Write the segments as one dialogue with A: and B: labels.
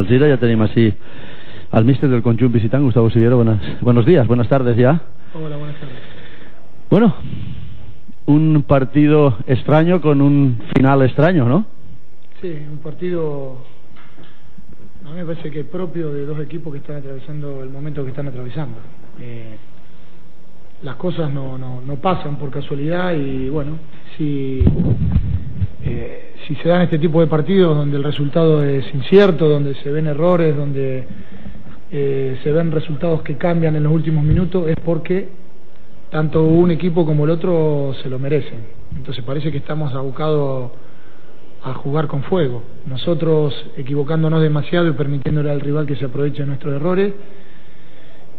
A: Ya tenemos así al míster del conjunt visitant, Gustavo Siguero. Buenas, buenos días, buenas tardes ya.
B: Hola, buenas tardes.
A: Bueno, un partido extraño con un final extraño, ¿no?
B: Sí, un partido, a mí me parece que propio de dos equipos que están atravesando el momento que están atravesando. Eh, las cosas no, no, no pasan por casualidad y bueno, si eh, si se dan este tipo de partidos donde el resultado es incierto, donde se ven errores, donde eh, se ven resultados que cambian en los últimos minutos, es porque tanto un equipo como el otro se lo merecen. Entonces parece que estamos abocados a jugar con fuego. Nosotros equivocándonos demasiado y permitiéndole al rival que se aproveche de nuestros errores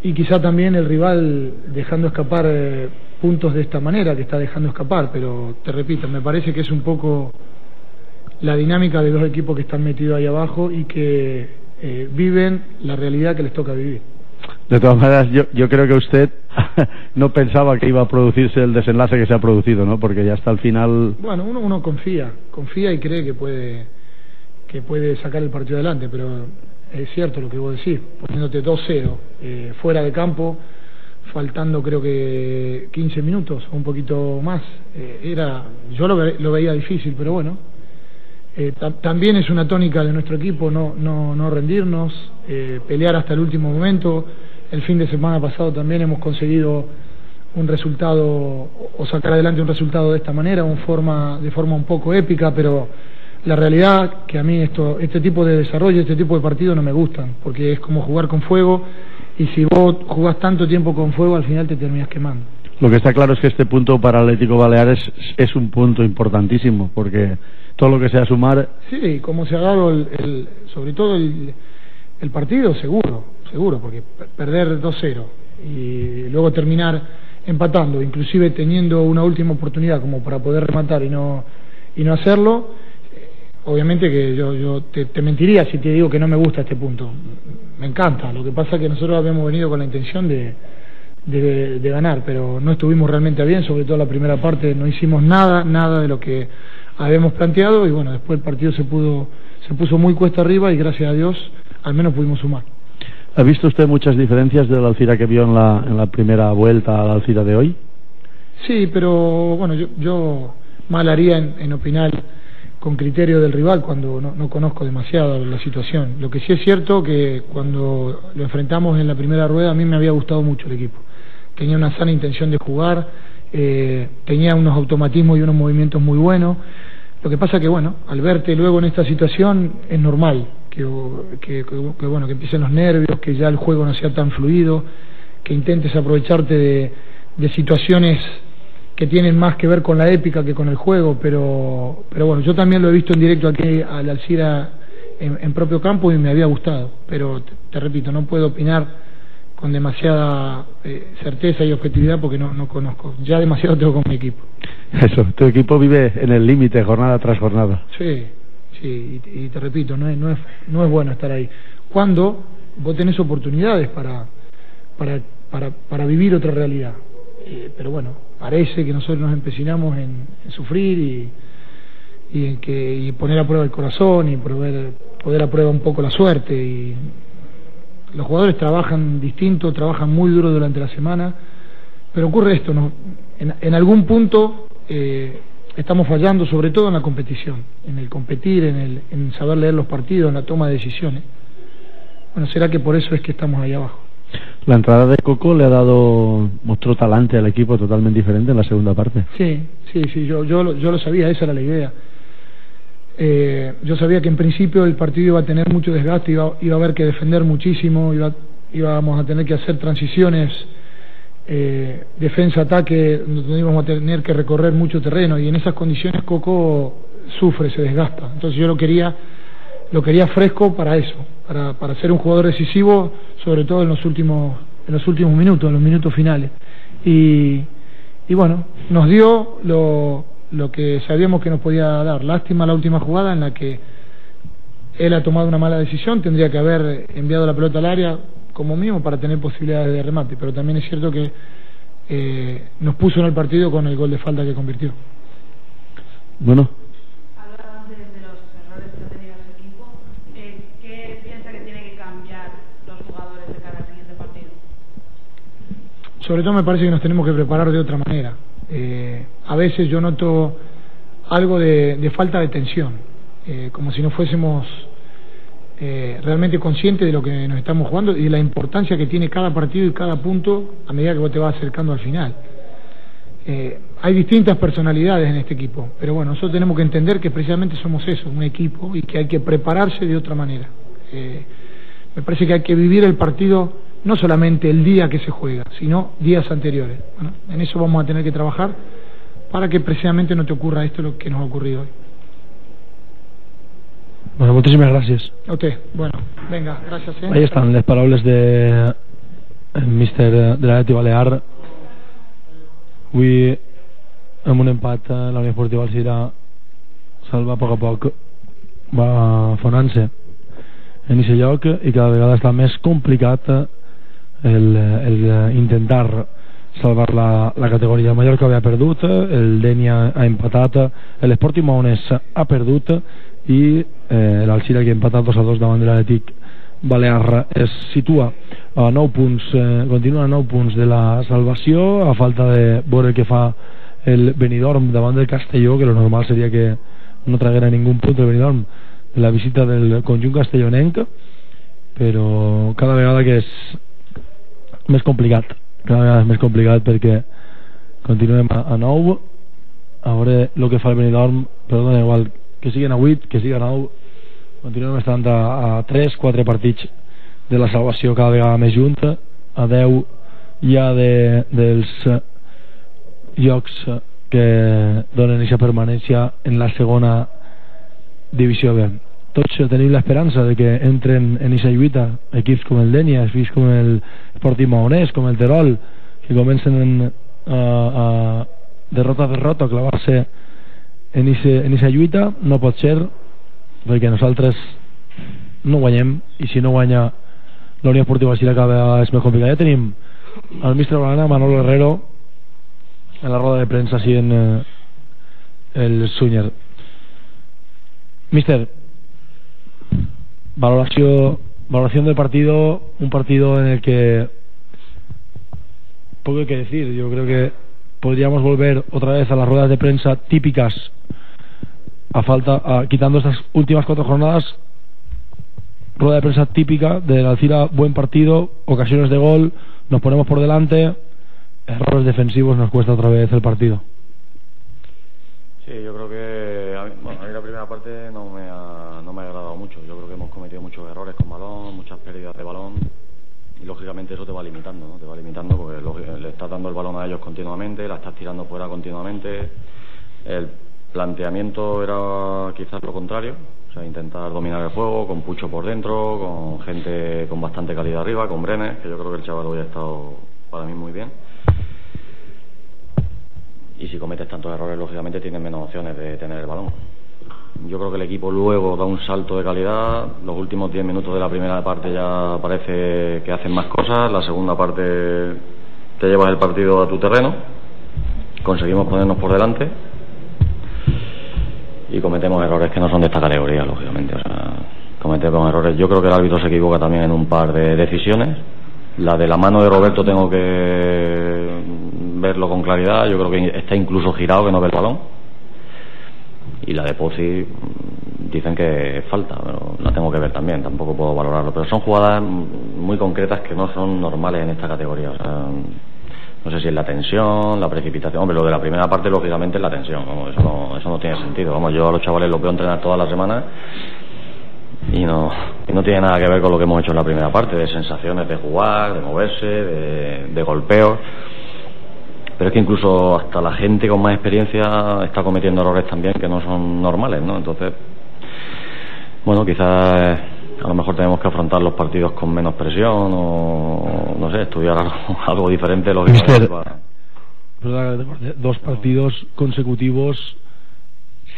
B: y quizá también el rival dejando escapar eh, puntos de esta manera que está dejando escapar, pero te repito, me parece que es un poco la dinámica de dos equipos que están metidos ahí abajo y que eh, viven la realidad que les toca vivir.
A: De todas maneras, yo, yo creo que usted no pensaba que iba a producirse el desenlace que se ha producido, ¿no? Porque ya hasta el final.
B: Bueno, uno, uno confía, confía y cree que puede que puede sacar el partido adelante, pero es cierto lo que vos decís, poniéndote 2-0 eh, fuera de campo, faltando creo que 15 minutos o un poquito más, eh, era yo lo, ve, lo veía difícil, pero bueno, eh, también es una tónica de nuestro equipo no, no, no rendirnos, eh, pelear hasta el último momento. El fin de semana pasado también hemos conseguido un resultado o sacar adelante un resultado de esta manera, un forma, de forma un poco épica, pero la realidad que a mí esto, este tipo de desarrollo, este tipo de partidos no me gustan, porque es como jugar con fuego y si vos jugás tanto tiempo con fuego al final te terminas quemando.
A: Lo que está claro es que este punto para Atlético Baleares es un punto importantísimo, porque todo lo que sea sumar.
B: Sí, como se ha dado, el, el sobre todo el, partido, seguro, seguro, porque perder 2-0 y luego terminar empatando, inclusive teniendo una última oportunidad como para poder rematar y no, y no hacerlo, eh, obviamente que yo, yo te, te, mentiría si te digo que no me gusta este punto. Me encanta, lo que pasa es que nosotros habíamos venido con la intención de, de, de ganar, pero no estuvimos realmente bien, sobre todo la primera parte, no hicimos nada, nada de lo que habíamos planteado y bueno, después el partido se pudo se puso muy cuesta arriba y gracias a Dios al menos pudimos sumar.
A: ¿Ha visto usted muchas diferencias de la Alcira que vio en la, en la primera vuelta a la Alcira de hoy?
B: Sí, pero bueno, yo, yo mal haría en, en opinar con criterio del rival cuando no, no, conozco demasiado la situación. Lo que sí es cierto que cuando lo enfrentamos en la primera rueda a mí me había gustado mucho el equipo. Tenía una sana intención de jugar, eh, tenía unos automatismos y unos movimientos muy buenos. Lo que pasa que, bueno, al verte luego en esta situación es normal que, que, que, bueno, que empiecen los nervios, que ya el juego no sea tan fluido, que intentes aprovecharte de, situaciones que tienen más que ver con la épica que con el juego, pero, pero bueno, yo también lo he visto en directo aquí al Alcira en, propio campo y me había gustado, pero te repito, no puedo opinar con demasiada eh, certeza y objetividad porque no, no conozco. Ya demasiado tengo con mi equipo.
A: Eso, tu equipo vive en el límite jornada tras jornada.
B: Sí, sí, y, y, te repito, no es, no, es, no es bueno estar ahí. Cuando vos tenés oportunidades para, para, para, para vivir otra realidad. Eh, pero bueno, parece que nosotros nos empecinamos en, en sufrir y, y en que y poner a prueba el corazón y poder, poder a prueba un poco la suerte y los jugadores trabajan distinto, trabajan muy duro durante la semana, pero ocurre esto, ¿no? en, en algún punto eh, estamos fallando, sobre todo en la competición, en el competir, en, el, en saber leer los partidos, en la toma de decisiones. Bueno, será que por eso es que estamos ahí abajo.
A: La entrada de Coco le ha dado, mostró talante al equipo totalmente diferente en la segunda parte.
B: Sí, sí, sí, yo, yo, yo lo sabía, esa era la idea. Eh, yo sabía que en principio el partido iba a tener mucho desgaste, iba, iba a haber que defender muchísimo, iba, íbamos a tener que hacer transiciones, eh, defensa-ataque, donde íbamos a tener que recorrer mucho terreno y en esas condiciones Coco sufre, se desgasta. Entonces yo lo quería, lo quería fresco para eso, para, para ser un jugador decisivo, sobre todo en los últimos, en los últimos minutos, en los minutos finales. Y, y bueno, nos dio lo lo que sabíamos que nos podía dar. Lástima la última jugada en la que él ha tomado una mala decisión, tendría que haber enviado la pelota al área como mínimo para tener posibilidades de remate, pero también es cierto que eh, nos puso en el partido con el gol de falta que convirtió.
A: Bueno.
C: Antes de los errores que el equipo. Eh, los jugadores de siguiente partido?
B: Sobre todo me parece que nos tenemos que preparar de otra manera. Eh, a veces yo noto algo de, falta de tensión, eh, como si no fuésemos eh, realmente conscientes de lo que nos estamos jugando y de la importancia que tiene cada partido y cada punto a medida que vos te vas acercando al final. hay distintas personalidades en este equipo, pero bueno, nosotros tenemos que entender que precisamente somos eso, un equipo, y que hay que prepararse de otra manera. me parece que hay que vivir el partido no solamente el día que se juega, sino días anteriores. Bueno, en eso vamos a tener que trabajar para que precisamente no te ocurra esto lo que nos ha ocurrido hoy.
C: Bueno, muchísimas gracias.
B: A usted. Bueno, venga, gracias.
C: ¿eh? Ahí están las palabras de el míster de l'Atleti Balear. Avui, amb un empat, la Unió Esportiva Alcira salva a poc a poc va fonant-se en aquest lloc i cada vegada està més complicat el, el intentar salvar la, la categoria. El Mallorca havia perdut, el Denia ha empatat, l'Sporting Maones ha perdut i eh, l'Alcira que ha empatat 2 a 2 davant de l'Atlètic Balear es situa a 9 punts, eh, continua a 9 punts de la salvació, a falta de veure que fa el Benidorm davant del Castelló, que lo normal seria que no traguera ningú punt el Benidorm de la visita del conjunt castellonenc, però cada vegada que és més complicat cada vegada és més complicat perquè continuem a, a 9 a veure el que fa el Benidorm però dona igual que siguin a 8 que siguin a 9 continuem estant a, a 3, 4 partits de la salvació cada vegada més junta. A 10 ja de, dels llocs que donen aquesta permanència en la segona divisió B tots tenim l'esperança de que entren en aquesta lluita equips com el Denia, equips com el Sporting Maonès, com el Terol que comencen en, a, a derrota a derrota a clavar-se en aquesta lluita no pot ser perquè nosaltres no guanyem i si no guanya la Unió Esportiva Sira cada és més complicat. Ja tenim el mistre Balana Manolo Herrero en la roda de premsa així en eh, el Sunyer. Mister, valoración, valoración del partido, un partido en el que poco hay que decir. Yo creo que podríamos volver otra vez a las ruedas de prensa típicas, a falta, quitando estas últimas cuatro jornadas, rueda de prensa típica de la Alcira, buen partido, ocasiones de gol, nos ponemos por delante, errores defensivos, nos cuesta otra vez el partido.
D: Sí, yo creo que a bueno, a mí la primera parte no me, ha, no me ha agradado mucho. Yo creo que hemos cometido muchos errores con balón, muchas pérdidas de balón y lógicamente eso te va limitando, ¿no? Te va limitando porque le estás dando el balón a ellos continuamente, la estás tirando fuera continuamente. El planteamiento era quizás lo contrario, o sea, intentar dominar el juego con Pucho por dentro, con gente con bastante calidad arriba, con Brenes, que yo creo que el chaval hoy ha estado para mí muy bien y si cometes tantos errores, lógicamente tienes menos opciones de tener el balón. Yo creo que el equipo luego da un salto de calidad. Los últimos 10 minutos de la primera parte ya parece que hacen más cosas. La segunda parte te llevas el partido a tu terreno. Conseguimos ponernos por delante. Y cometemos errores que no son de esta categoría, lógicamente. O sea, cometemos errores. Yo creo que el árbitro se equivoca también en un par de decisiones. La de la mano de Roberto tengo que verlo con claridad. Yo creo que está incluso girado, que no ve el balón. Y la de Pozzi mm, dicen que falta, pero la tengo que ver también, tampoco puedo valorarlo. Pero son jugadas muy concretas que no son normales en esta categoría. no sé si es la tensión, la precipitación. Hombre, lo de la primera parte, lógicamente, es la tensión. eso, no, eso no tiene sentido. Vamos, yo a los chavales los veo entrenar todas las semanas y no, no tiene nada que ver con lo que hemos hecho en la primera parte, de sensaciones de jugar, de moverse, de, de golpeos pero es que incluso hasta la gente con más experiencia está cometiendo errores también que no son normales, ¿no? Entonces, bueno, quizás eh, a lo mejor tenemos que afrontar los partidos con menos presión o, no sé, estudiar algo, diferente, lógicamente.
C: Dos partidos consecutivos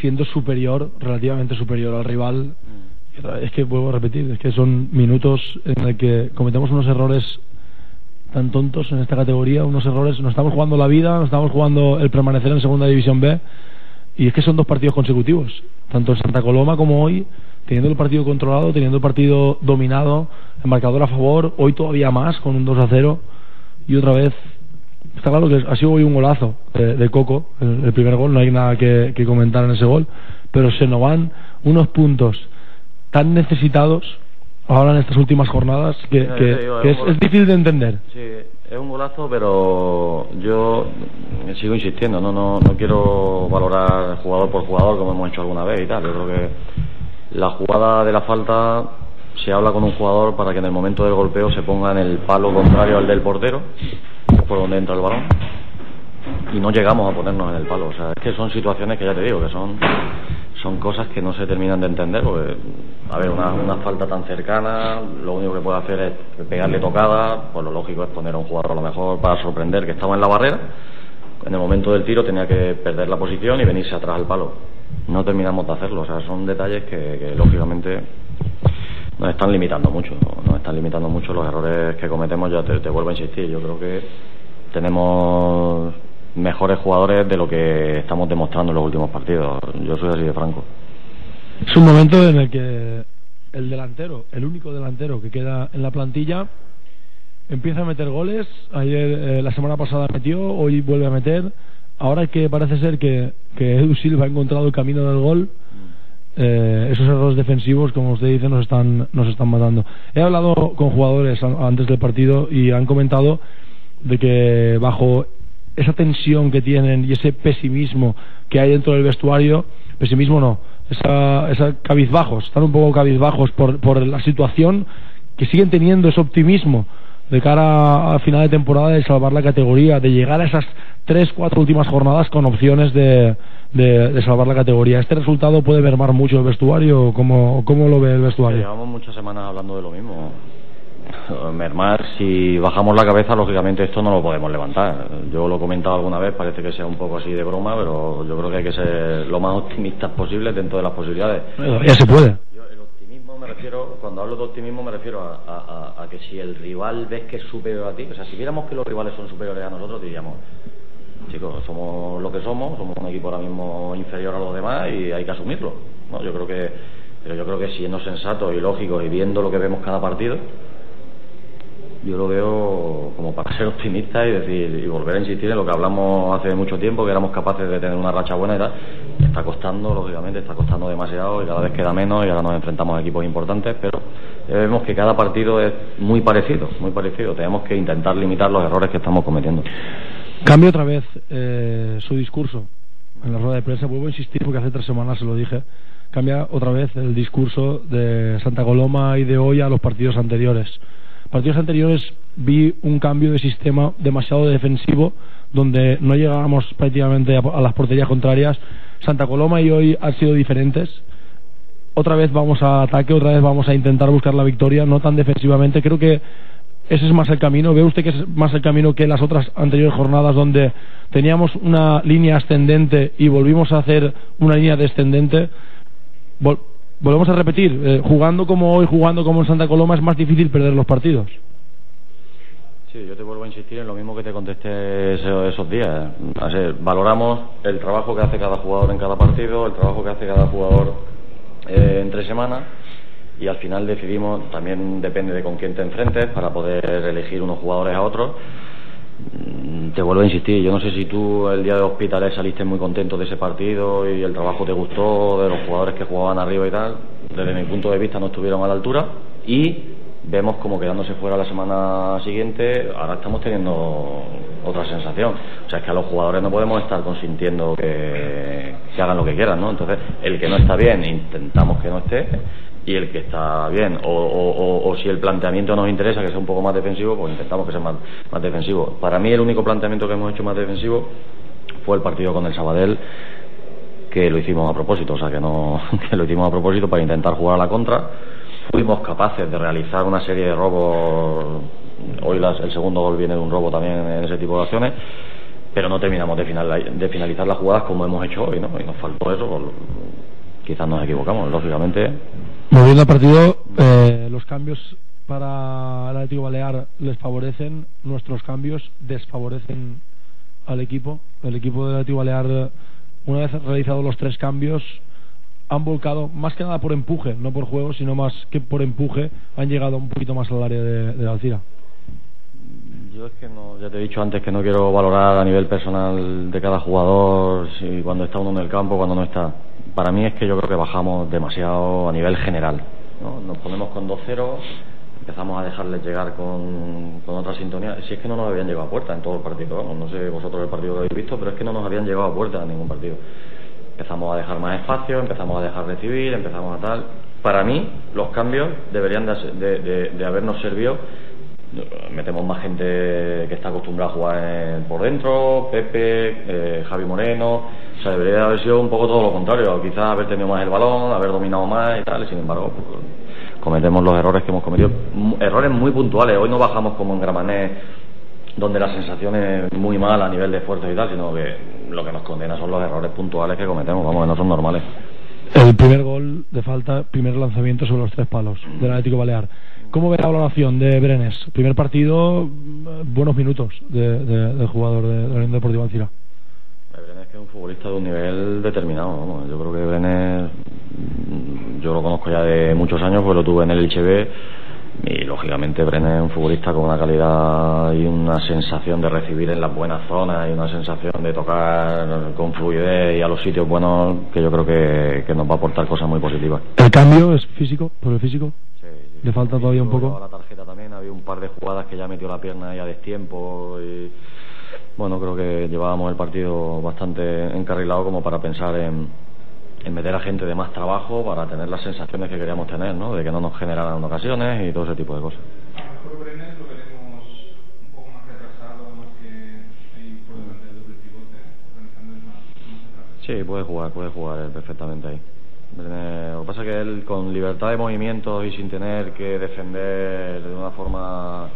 C: siendo superior, relativamente superior al rival. Es que vuelvo a repetir, es que son minutos en los que cometemos unos errores tan tontos en esta categoría, unos errores, nos estamos jugando la vida, nos estamos jugando el permanecer en Segunda División B. Y es que son dos partidos consecutivos, tanto en Santa Coloma como hoy, teniendo el partido controlado, teniendo el partido dominado, el marcador a favor, hoy todavía más con un 2 a 0 y otra vez está claro que ha sido hoy un golazo de, Coco, el, primer gol, no hay nada que, comentar en ese gol, pero se nos van unos puntos tan necesitados ahora en estas últimas jornadas que, es, difícil de entender.
D: Sí, es un golazo, pero yo sigo insistiendo, no, no, no quiero valorar jugador por jugador como hemos hecho alguna vez y tal. Yo creo que la jugada de la falta se habla con un jugador para que en el momento del golpeo se ponga en el palo contrario al del portero, por donde entra el balón, y no llegamos a ponernos en el palo. O sea, es que son situaciones que ya te digo, que son, son cosas que no se terminan de entender, porque, a ver, una, falta tan cercana, lo único que puede hacer es pegarle tocada, pues lo lógico es poner a un jugador a lo mejor para sorprender que estaba en la barrera, en el momento del tiro tenía que perder la posición y venirse atrás al palo. No terminamos de hacerlo, o sea, son detalles que lógicamente nos están limitando mucho, nos están limitando mucho los errores que cometemos, ya te, vuelvo a insistir, yo creo que tenemos mejores jugadores de lo que estamos demostrando en los últimos partidos, yo soy así de franco.
C: Es un momento en el que el delantero, el único delantero que queda en la plantilla, empieza a meter goles, ayer eh, la semana pasada metió, hoy vuelve a meter, ahora que parece ser que, que Edu Silva ha encontrado el camino del gol, eh, esos errores defensivos, como usted dice, nos están, nos están matando. He hablado con jugadores antes del partido y han comentado de que bajo esa tensión que tienen y ese pesimismo que hay dentro del vestuario, pesimismo no, esa, esa cabizbajos, están un poco cabizbajos por, por la situación que siguen teniendo ese optimismo de cara a final de temporada de salvar la categoría, de llegar a esas tres, cuatro últimas jornadas con opciones de, de, salvar la categoría. ¿Este resultado puede mermar mucho el vestuario? ¿Cómo, cómo lo ve el vestuario?
D: Llevamos muchas semanas hablando de lo mismo. Mermar, si bajamos la cabeza, lógicamente esto no lo podemos levantar. Yo lo he comentado alguna vez, parece que sea un poco así de broma, pero yo creo que hay que ser lo más optimistas posible dentro de las posibilidades.
C: ya se puede.
D: Yo, el optimismo me refiero, cuando hablo de optimismo me refiero a, a que si el rival ves que es superior a ti, o sea, si viéramos que los rivales son superiores a nosotros, diríamos, chicos, somos lo que somos, somos un equipo ahora mismo inferior a los demás y hay que asumirlo. ¿no? Yo creo que, pero yo creo que siendo sensatos y lógicos y viendo lo que vemos cada partido, yo lo veo como para ser optimista y decir y volver a insistir en lo que hablamos hace mucho tiempo, que éramos capaces de tener una racha buena y tal. Está costando, lógicamente, está costando demasiado y cada vez queda menos y ahora nos enfrentamos a equipos importantes, pero vemos que cada partido es muy parecido, muy parecido. Tenemos que intentar limitar los errores que estamos cometiendo.
C: Cambio otra vez eh, su discurso en la rueda de prensa. Vuelvo a insistir porque hace tres semanas se lo dije. Cambia otra vez el discurso de Santa Coloma y de hoy a los partidos anteriores. Partidos anteriores vi un cambio de sistema demasiado defensivo donde no llegábamos prácticamente a, las porterías contrarias. Santa Coloma y hoy han sido diferentes. Otra vez vamos a ataque, otra vez vamos a intentar buscar la victoria, no tan defensivamente. Creo que ese es más el camino. ¿Ve usted que es más el camino que las otras anteriores jornadas donde teníamos una línea ascendente y volvimos a hacer una línea descendente? Volvemos a repetir, eh, jugando como hoy, jugando como en Santa Coloma es más difícil perder los partidos.
D: Sí, yo te vuelvo a insistir en lo mismo que te contesté esos, días. valoramos el trabajo que hace cada jugador en cada partido, el trabajo que hace cada jugador eh, entre semanas y al final decidimos, también depende de con quién te enfrentes para poder elegir unos jugadores a otros. Mm, te vuelvo a insistir, yo no sé si tú el día de Hospitalet saliste muy contento de ese partido y el trabajo te gustó, de los jugadores que jugaban arriba y tal. Desde mi punto de vista no estuvieron a la altura y vemos como quedándose fuera la semana siguiente, ahora estamos teniendo otra sensación. O sea, es que a los jugadores no podemos estar consintiendo que, que hagan lo que quieran, ¿no? Entonces, el que no está bien, intentamos que no esté y el que está bien, o, si el planteamiento nos interesa que sea un poco más defensivo, pues intentamos que sea más, defensivo. Para mí el único planteamiento que hemos hecho más defensivo fue el partido con el Sabadell, que lo hicimos a propósito, o sea que no que lo hicimos a propósito para intentar jugar a la contra. Fuimos capaces de realizar una serie de robos. Hoy el segundo gol viene de un robo también en ese tipo de acciones pero no terminamos de, de finalizar las jugadas como hemos hecho hoy, ¿no? Y nos faltó eso, quizás nos equivocamos, lógicamente
C: Moviendo el partido, eh, los cambios para el Atlético Balear les favorecen, nuestros cambios desfavorecen al equipo. El equipo del Atlético Balear, una vez realizados los tres cambios, han volcado, más que nada por empuje, no por juego, sino más que por empuje, han llegado un poquito más al área de, de Alcira.
D: Yo es que no, ya te he dicho antes que no quiero valorar a nivel personal de cada jugador, si cuando está uno en el campo, cuando no está. Para mí es que yo creo que bajamos demasiado a nivel general. ¿no? Nos ponemos con 2-0, empezamos a dejarles llegar con, con otra sintonía. Si es que no nos habían llegado a puerta en todo el partido, no sé vosotros el partido que habéis visto, pero es que no nos habían llegado a puerta en ningún partido. Empezamos a dejar más espacio, empezamos a dejar recibir, empezamos a tal. Para mí, los cambios deberían de, de, de habernos servido metemos más gente que está acostumbrada a jugar por dentro, Pepe, eh, Javi Moreno, o sea, debería haber sido un poco todo lo contrario, quizás haber tenido más el balón, haber dominado más y tal, sin embargo, pues, cometemos los errores que hemos cometido, errores muy puntuales, hoy no bajamos como en Gramané, donde la sensación es muy mala a nivel de esfuerzo y tal, sino que lo que nos condena son los errores puntuales que cometemos, vamos, que no son normales.
C: El primer gol de falta, primer lanzamiento sobre los tres palos del Atlético Balear. ¿Cómo ve la valoración de Brenes? Primer partido, buenos minutos de, jugador de, la Unión Deportiva Alcira.
D: Brenes que es un futbolista de un nivel determinado. Yo creo que Brenes, yo lo conozco ya de muchos años, pues lo tuve en el HB y lógicamente Brenes es un futbolista con una calidad y una sensación de recibir en las buenas zonas y una sensación de tocar con fluidez y a los sitios buenos que yo creo que, que nos va a aportar cosas muy positivas.
C: ¿El cambio es físico, por el físico?
D: Le
C: falta todavía un poco.
D: La tarjeta también, había un par de jugadas que ya metió la pierna ya a destiempo y bueno, creo que llevábamos el partido bastante encarrilado como para pensar en, en meter a gente de más trabajo para tener las sensaciones que queríamos tener, ¿no? De que no nos generaran ocasiones y todo ese tipo de cosas.
E: A lo mejor Brenes lo veremos un poco más retrasado, más que ahí por delante del pivote, organizando más, más
D: Sí, puede jugar, puede jugar perfectamente ahí. Lo que pasa es que él con libertad de movimientos y sin tener que defender de una forma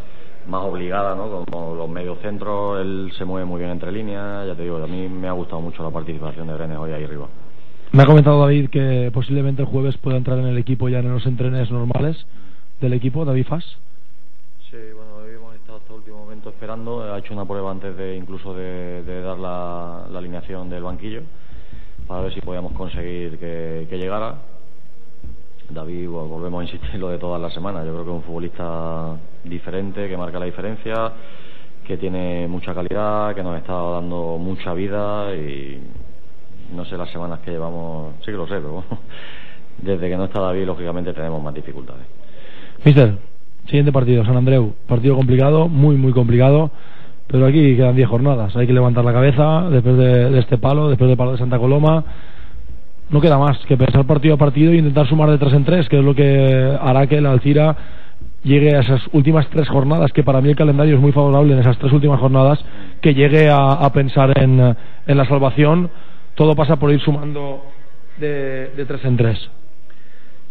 D: más obligada, ¿no? Como los mediocentros, él se mueve muy bien entre líneas. Ya te digo, a mí me ha gustado mucho la participación de Brenes hoy ahí arriba.
C: Me ha comentado David que posiblemente el jueves pueda entrar en el equipo ya en los entrenes normales del equipo, David Fas.
D: Sí, bueno, hemos estado hasta el último momento esperando. Ha hecho una prueba antes de incluso de, de dar la, la alineación del banquillo para ver si podíamos conseguir que, llegara. David, volvemos a insistir lo de todas las semanas. Yo creo que es un futbolista diferente, que marca la diferencia, que tiene mucha calidad, que nos está dando mucha vida y no sé las semanas que llevamos, sí que lo sé, pero desde que no está David, lógicamente tenemos más dificultades.
C: Mister, siguiente partido, San Andreu. Partido complicado, muy, muy complicado. Pero aquí quedan 10 jornadas. Hay que levantar la cabeza después de, este palo, después del palo de Santa Coloma. No queda más que pensar partido a partido e intentar sumar de tres en tres, que es lo que hará que el Alcira llegue a esas últimas tres jornadas, que para mí el calendario es muy favorable en esas tres últimas jornadas, que llegue a, pensar en, en, la salvación. Todo pasa por ir sumando de, de tres en tres.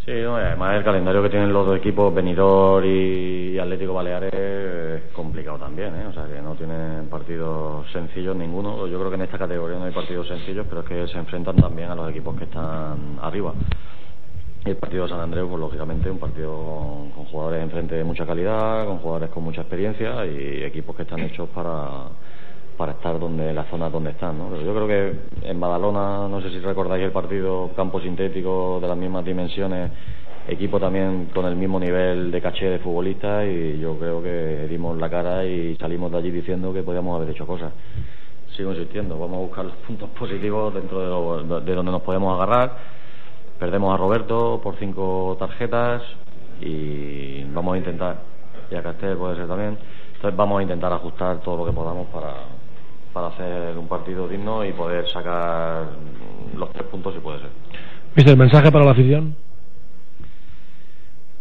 D: Sí, además el calendario que tienen los dos equipos, Benidorm y Atlético Baleares, es complicado también, ¿eh? o sea que no tienen partidos sencillos ninguno. Yo creo que en esta categoría no hay partidos sencillos, pero es que se enfrentan también a los equipos que están arriba. el partido de San Andrés, pues lógicamente, un partido con jugadores enfrente de mucha calidad, con jugadores con mucha experiencia y equipos que están hechos para para estar donde la zona donde están. ¿no? Pero yo creo que en Badalona, no sé si recordáis el partido, campo sintético de las mismas dimensiones, equipo también con el mismo nivel de caché de futbolistas y yo creo que dimos la cara y salimos de allí diciendo que podíamos haber hecho cosas. Sigo insistiendo, vamos a buscar los puntos positivos dentro de, de donde nos podemos agarrar. Perdemos a Roberto por cinco tarjetas y vamos a intentar, y a Castel puede ser también, entonces vamos a intentar ajustar todo lo que podamos para, para hacer un partido digno y poder sacar los tres puntos si puede ser.
C: ¿Viste el mensaje para la afición?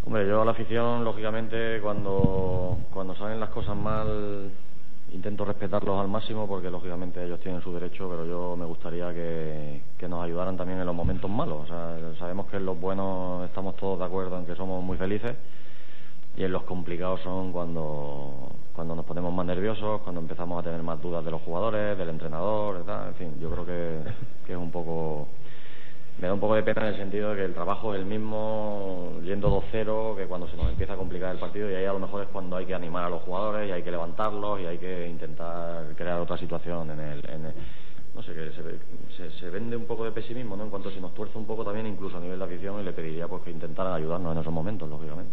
D: Hombre, yo a la afición, lógicamente, cuando, cuando salen las cosas mal, intento respetarlos al máximo porque, lógicamente, ellos tienen su derecho, pero yo me gustaría que, que nos ayudaran también en los momentos malos. O sea, sabemos que en los buenos estamos todos de acuerdo en que somos muy felices y en los complicados son cuando cuando nos ponemos más nerviosos, cuando empezamos a tener más dudas de los jugadores, del entrenador, en fin, yo creo que, que es un poco me da un poco de pena en el sentido de que el trabajo es el mismo yendo 2-0 que cuando se nos empieza a complicar el partido y ahí a lo mejor es cuando hay que animar a los jugadores y hay que levantarlos y hay que intentar crear otra situación en el, no sé, que se, se, vende un poco de pesimismo, ¿no? En cuanto se nos tuerce un poco también incluso a nivel de afición y le pediría pues que intentaran ayudarnos en esos momentos, lógicamente.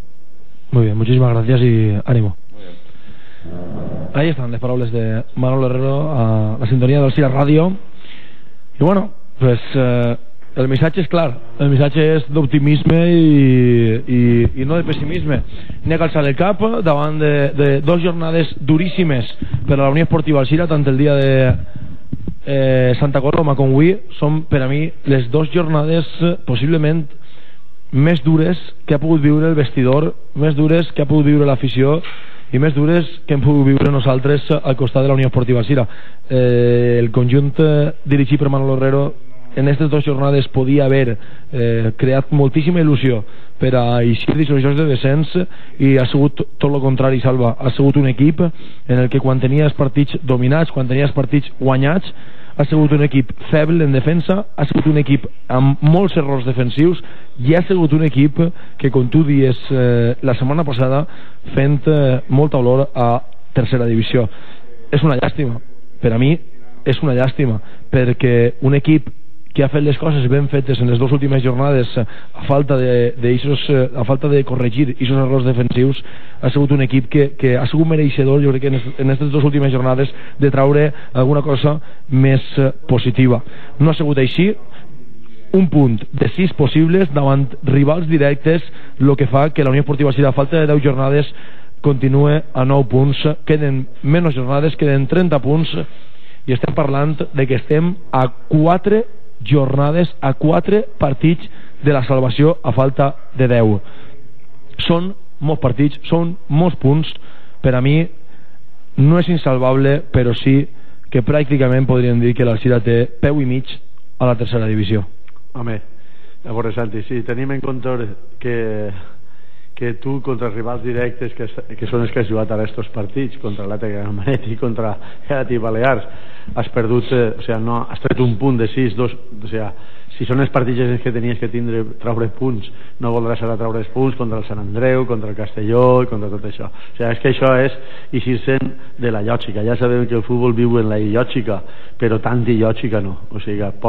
C: Muy bien, muchísimas gracias y ánimo.
D: Muy bien.
C: Ahí están les paraules de Manolo Herrero a la sintonia del Cira Ràdio. I bueno, pues, eh, el missatge és clar, el missatge és d'optimisme i, i, i no de pessimisme. N'hi ha que alçar el cap davant de, de dos jornades duríssimes per a la Unió Esportiva Alcira, tant el dia de eh, Santa Coloma com avui, són per a mi les dues jornades eh, possiblement més dures que ha pogut viure el vestidor, més dures que ha pogut viure l'afició i més dures que hem pogut viure nosaltres al costat de la Unió Esportiva Alcira. Eh, el conjunt eh, dirigit per Manolo Herrero en aquestes dues jornades podia haver eh, creat moltíssima il·lusió per a eixir d'aquests de descens i ha sigut tot el contrari, Salva. Ha sigut un equip en el que quan tenies partits dominats, quan tenies partits guanyats, ha sigut un equip feble en defensa, ha sigut un equip amb molts errors defensius i ha sigut un equip que, com tu dies eh, la setmana passada, fent eh, molta olor a tercera divisió. És una llàstima, per a mi és una llàstima, perquè un equip que ha fet les coses ben fetes en les dues últimes jornades a falta de, de, eixos, a falta de corregir aquests errors defensius ha sigut un equip que, que ha sigut mereixedor jo crec que en aquestes dues últimes jornades de traure alguna cosa més eh, positiva. No ha sigut així. Un punt de sis possibles davant rivals directes el que fa que la Unió Esportiva si a falta de 10 jornades continue a 9 punts. Queden menys jornades, queden 30 punts i estem parlant de que estem a 4 jornades a 4 partits de la salvació a falta de 10 són molts partits són molts punts. Per a mi no és insalvable però sí que pràcticament podríem dir que l'Alcira té peu i mig a la tercera divisió.
A: Home, a veure Santi si tenim en compte que que tu contra rivals directes que, que són els que has jugat ara estos partits contra l'Atlètic Manet i contra l'Atlètic Balears has perdut, eh, o sea, no, has tret un punt de 6 dos, o sea, si són els partits que tenies que tindre traure punts no voldràs ara traure els punts contra el Sant Andreu, contra el Castelló i contra tot això. O sea, és que això és eixir se'n de la llògica. Ja sabem que el futbol viu en la llògica però tant de llògica no. O sigui, pot